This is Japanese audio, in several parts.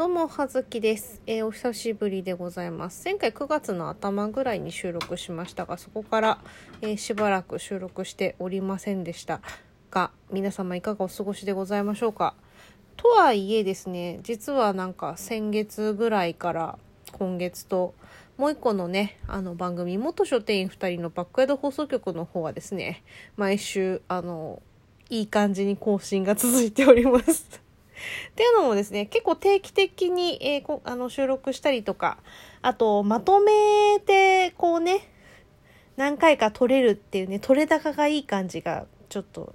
どうも、はずきです、えーお久しぶりでございます。前回9月の頭ぐらいに収録しましたが、そこから、えーしばらく収録しておりませんでしたが、皆様いかがお過ごしでございましょうか？とはいえですね、実はなんか先月ぐらいから今月と、もう一個のね、あの番組、元書店員2人のバックヤード放送局の方はですね、毎週、あの、いい感じに更新が続いております。っていうのもですね、結構定期的に、えーこあの収録したりとか、あと、まとめて、こうね、何回か撮れるっていうね、撮れ高がいい感じが、ちょっと、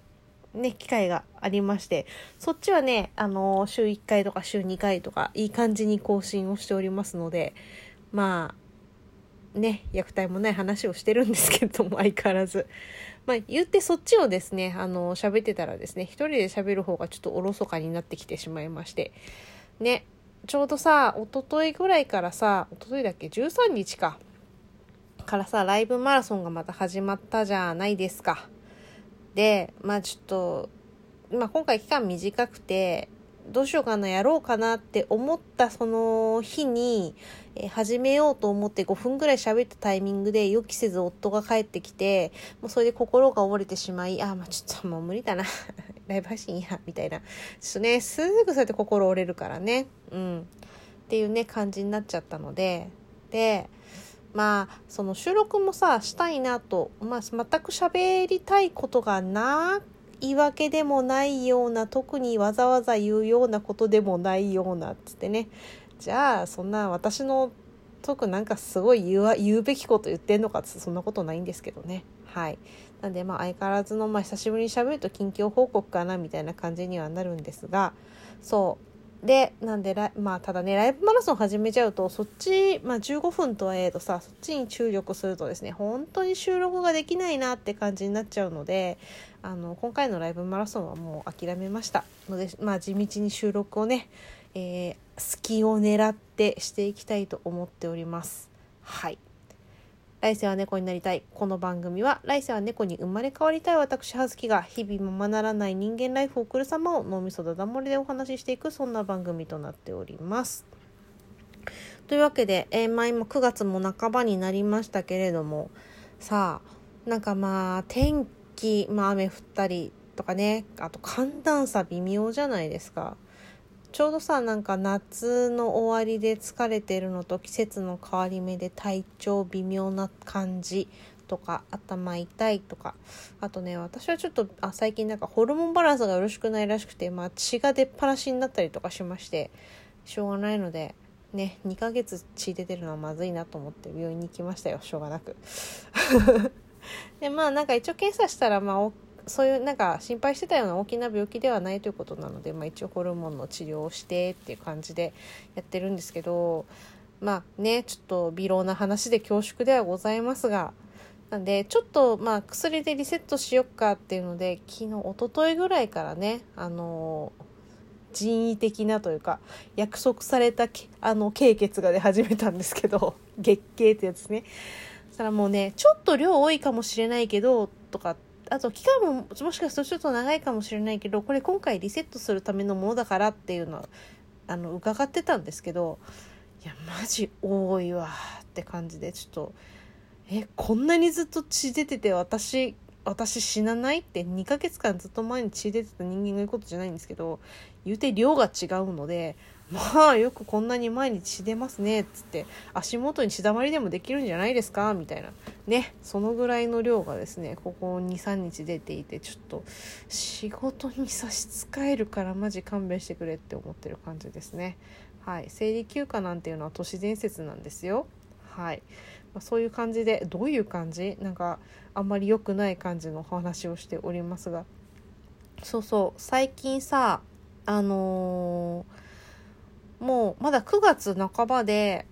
ね、機会がありまして、そっちはね、あの、週1回とか週2回とか、いい感じに更新をしておりますので、まあ、ね、虐待もない話をしてるんですけども、相変わらず。まあ、言ってそっちをですね、あの、喋ってたらですね、一人で喋る方がちょっとおろそかになってきてしまいまして。ね、ちょうどさ、一昨日ぐらいからさ、一昨日だっけ ?13 日か。からさ、ライブマラソンがまた始まったじゃないですか。で、まあちょっと、まあ今回期間短くて、どうしようかな、やろうかなって思ったその日に、え始めようと思って5分ぐらい喋ったタイミングで予期せず夫が帰ってきて、もうそれで心が折れてしまい、あ、まあちょっともう無理だな。ライブ配信や、みたいな。ちょっとね、すぐそうやって心折れるからね。うん。っていうね、感じになっちゃったので、で、まあ、その収録もさ、したいなと、まあ、全く喋りたいことがな言い訳でもないような、特にわざわざ言うようなことでもないようなっ、つってね。じゃあ、そんな私の特なんかすごい言う言うべきこと言ってんのかってそんなことないんですけどね。はい。なんでまあ相変わらずの、まあ久しぶりにしゃべると近況報告かなみたいな感じにはなるんですが、そう。で、なんで、まあただね、ライブマラソン始めちゃうと、そっち、まあ15分とはいえどさ、そっちに注力するとですね、本当に収録ができないなって感じになっちゃうので、あの、今回のライブマラソンはもう諦めました。ので、まあ地道に収録をね、えー隙を狙ってしていきたいと思っております。はい。来世は猫になりたい。この番組は来世は猫に生まれ変わりたい私、葉月が日々ままならない人間ライフを送る様を脳みそだだ漏れでお話ししていくそんな番組となっております。というわけで、えーまあ今9月も半ばになりましたけれども、さあ、なんかまあ天気、まあ雨降ったりとかね、あと寒暖差微妙じゃないですか。ちょうどさなんか夏の終わりで疲れてるのと季節の変わり目で体調微妙な感じとか頭痛いとかあとね私はちょっとあ最近なんかホルモンバランスがよろしくないらしくて、まあ、血が出っ放しになったりとかしましてしょうがないのでね2ヶ月血出てるのはまずいなと思って病院に行きましたよしょうがなく。でまあなんか一応検査したらまあおそういうなんか心配してたような大きな病気ではないということなので、まあ、一応ホルモンの治療をしてっていう感じでやってるんですけどまあねちょっと微量な話で恐縮ではございますがなんでちょっとまあ薬でリセットしよっかっていうので昨日一昨日ぐらいからねあの人為的なというか約束されたけあの経血が出始めたんですけど月経ってやつね。そしたらもうねちょっと量多いかもしれないけどとかあと期間ももしかするとちょっと長いかもしれないけどこれ今回リセットするためのものだからっていうのはあの伺ってたんですけどいやマジ多いわって感じでちょっとえこんなにずっと血出てて私私死なないって2ヶ月間ずっと前に血出てた人間が言うことじゃないんですけど言うて量が違うのでまあよくこんなに前に血出ますねっつって足元に血だまりでもできるんじゃないですかみたいな。ねそのぐらいの量がですねここ23日出ていてちょっと仕事に差し支えるからマジ勘弁してくれって思ってる感じですね。はい。生理休暇なんていうのは都市伝説なんですよ。はい、まあ、そういう感じでどういう感じ？なんかあんまり良くない感じのお話をしておりますが。そうそう。最近さあのーもうまだ9月半ばで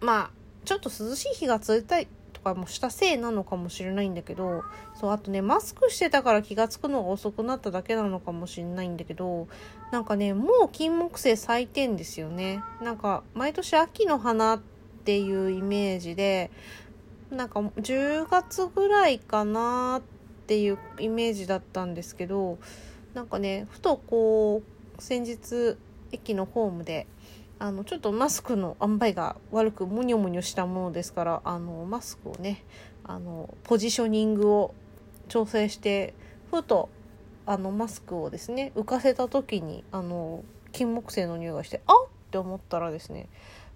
まあちょっと涼しい日が続いたりかもしたせいなのかもしれないんだけどそうあとねマスクしてたから気が付くのが遅くなっただけなのかもしれないんだけどなんかねもう金木犀咲いてんですよね。なんか毎年秋の花っていうイメージでなんか10月ぐらいかなっていうイメージだったんですけどなんかねふとこう先日駅のホームであのちょっとマスクの塩梅が悪くモニョモニョしたものですからあのマスクをねあのポジショニングを調整してふとあのマスクをですね浮かせた時にあの金木犀の匂いがしてあっ！って思ったらですね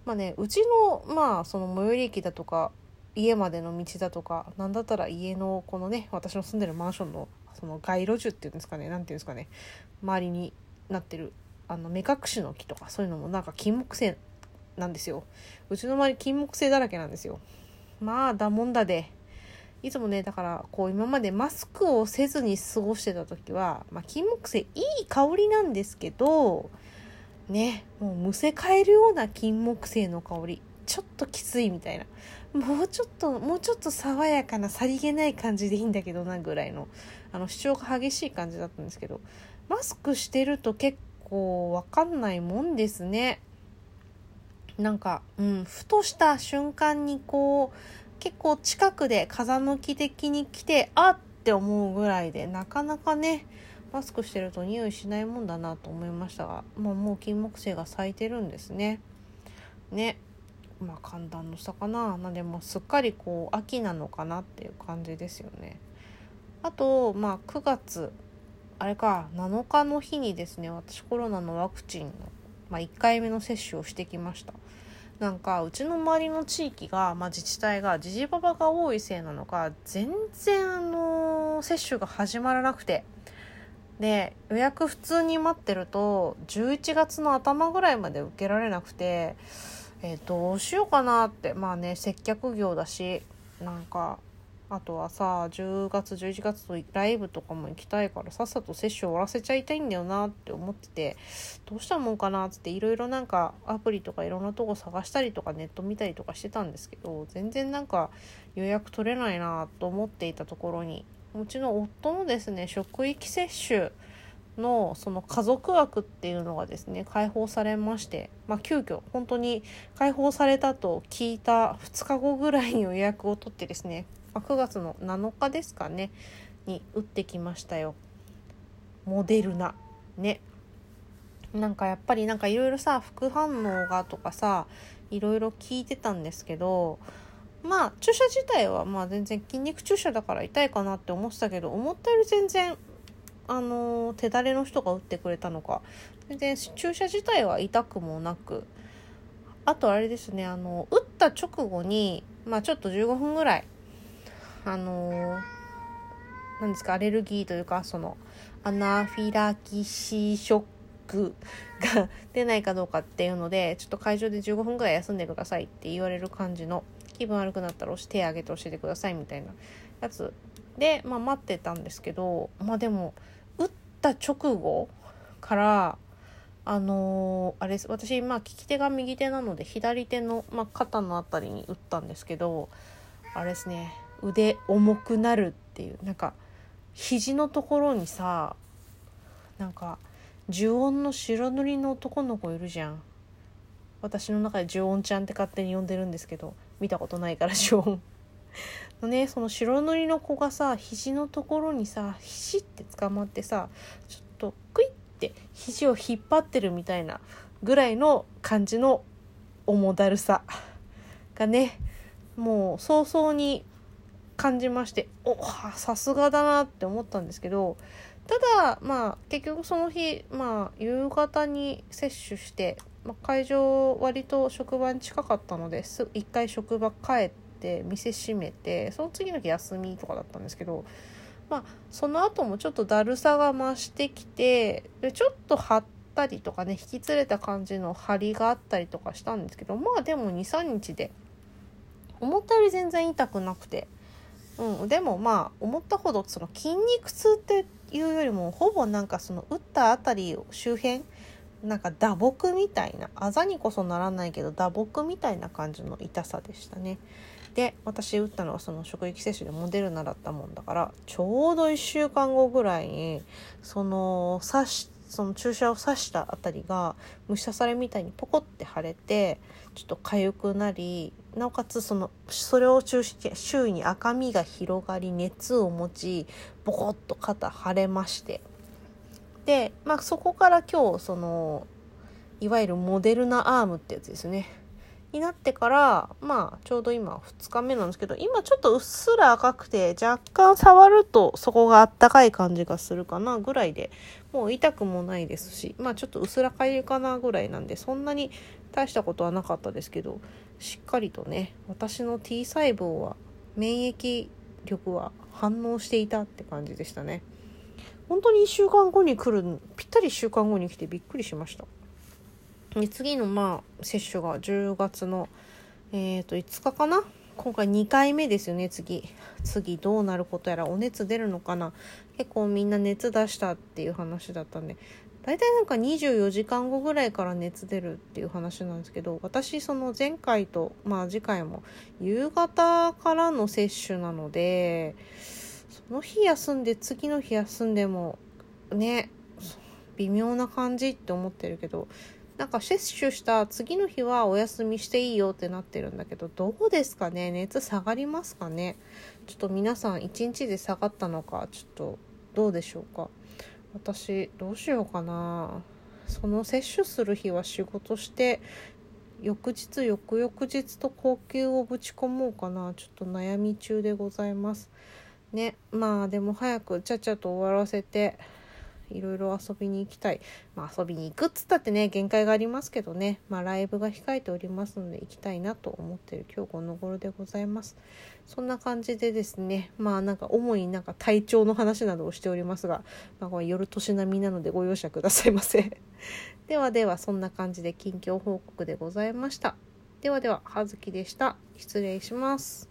まあねうちのまあその最寄り駅だとか家までの道だとか何だったら家のこのね私の住んでるマンションのその街路樹っていうんですかね何ていうんですかね周りになってるあの目隠しの木とかそういうのもなんか金木犀なんですよ。うちの周り金木犀だらけなんですよ。まあだもんだで。いつもねだからこう今までマスクをせずに過ごしてた時は、まあ、金木犀いい香りなんですけどねもうむせ返るような金木犀の香り。ちょっときついみたいな。もうちょっともうちょっと爽やかなさりげない感じでいいんだけどなぐらいのあの主張が激しい感じだったんですけどマスクしてると結構わかんないもんですねなんか、うん、ふとした瞬間にこう結構近くで風向き的に来てあっって思うぐらいでなかなかねマスクしてると匂いしないもんだなと思いましたが、まあ、もう金木犀が咲いてるんですね。ねまあ寒暖の差かななでもすっかりこう秋なのかなっていう感じですよね。あとまあ9月あれか7日の日にですね私コロナのワクチンの、まあ、1回目の接種をしてきました。なんかうちの周りの地域が、まあ、自治体がじじばばが多いせいなのか全然あの接種が始まらなくてで予約普通に待ってると11月の頭ぐらいまで受けられなくてえー、どうしようかなってまあね接客業だしなんかあとはさ10月11月とライブとかも行きたいからさっさと接種終わらせちゃいたいんだよなって思っててどうしたもんかなっつっていろいろなんかアプリとかいろんなとこ探したりとかネット見たりとかしてたんですけど全然なんか予約取れないなと思っていたところにうちの夫のですね職域接種のその家族枠っていうのがですね解放されまして、まあ、急遽本当に解放されたと聞いた2日後ぐらいに予約を取ってですね、あ、9月の7日ですかねに打ってきましたよ。モデルナ。ね。なんかやっぱりなんかいろいろさ副反応がとかさいろいろ聞いてたんですけどまあ注射自体はまあ全然筋肉注射だから痛いかなって思ってたけど思ったより全然あの手だれの人が打ってくれたのか。全然注射自体は痛くもなく。あとあれですねあの打った直後にまあちょっと15分ぐらいあの何ですかアレルギーというかそのアナフィラキシーショックが出ないかどうかっていうのでちょっと会場で15分ぐらい休んでくださいって言われる感じの気分悪くなったら手挙げて教えてくださいみたいなやつで、まあ、待ってたんですけどまあでも打った直後からあのー、あれ私まあ利き手が右手なので左手の、まあ、肩の辺りに打ったんですけどあれですね腕重くなるっていう。なんか肘のところにさなんか呪音の白塗りの男の子いるじゃん。私の中で呪音ちゃんって勝手に呼んでるんですけど見たことないから呪音のねその白塗りの子がさ肘のところにさひしって捕まってさちょっとクイッて肘を引っ張ってるみたいなぐらいの感じの重だるさがねもう早々に感じましておさすがだなって思ったんですけどただまあ結局その日まあ夕方に接種して、まあ、会場割と職場に近かったのです一回職場帰って店閉めてその次の日休みとかだったんですけどまあその後もちょっとだるさが増してきてでちょっと張ったりとかね引き連れた感じの張りがあったりとかしたんですけどまあでも23日で思ったより全然痛くなくて。うん、でもまあ思ったほどその筋肉痛っていうよりもほぼなんかその打った辺り周辺なんか打撲みたいなあざにこそならないけど打撲みたいな感じの痛さでしたね。で私打ったのはその職域接種でモデルナだったもんだからちょうど1週間後ぐらいにその刺しその注射を刺したあたりが虫刺されみたいにポコって腫れてちょっと痒くなりなおかつそのそれを中心周囲に赤みが広がり熱を持ちボコッと肩腫れまして。で、まあ、そこから今日そのいわゆるモデルナアームってやつですね。になってからまあちょうど今2日目なんですけど今ちょっとうっすら赤くて若干触るとそこがあったかい感じがするかなぐらいでもう痛くもないですしまあちょっと薄らかいかなぐらいなんでそんなに大したことはなかったですけどしっかりとね私の T 細胞は免疫力は反応していたって感じでしたね。本当に1週間後に来るぴったり1週間後に来てびっくりしました。で次のまあ接種が10月のえっ、ー、と5日かな？今回2回目ですよね。次次どうなることやらお熱出るのかな？結構みんな熱出したっていう話だったんで大体なんか24時間後ぐらいから熱出るっていう話なんですけど私その前回とまあ次回も夕方からの接種なのでその日休んで次の日休んでもね微妙な感じって思ってるけどなんか接種した次の日はお休みしていいよってなってるんだけどどうですかね？熱下がりますかね？ちょっと皆さん1日で下がったのかちょっとどうでしょうか？私どうしようかな。その摂取する日は仕事して翌日翌々日と高級をぶち込もうかな。ちょっと悩み中でございます。ねまあでも早くちゃちゃと終わらせていろいろ遊びに行きたい。まあ遊びに行くっつったってね、限界がありますけどね、まあライブが控えておりますので行きたいなと思ってる今日この頃でございます。そんな感じでですね、まあなんか主になんか体調の話などをしておりますが、まあこれ夜年並みなのでご容赦くださいませ。ではではそんな感じで近況報告でございました。ではでは、はずきでした。失礼します。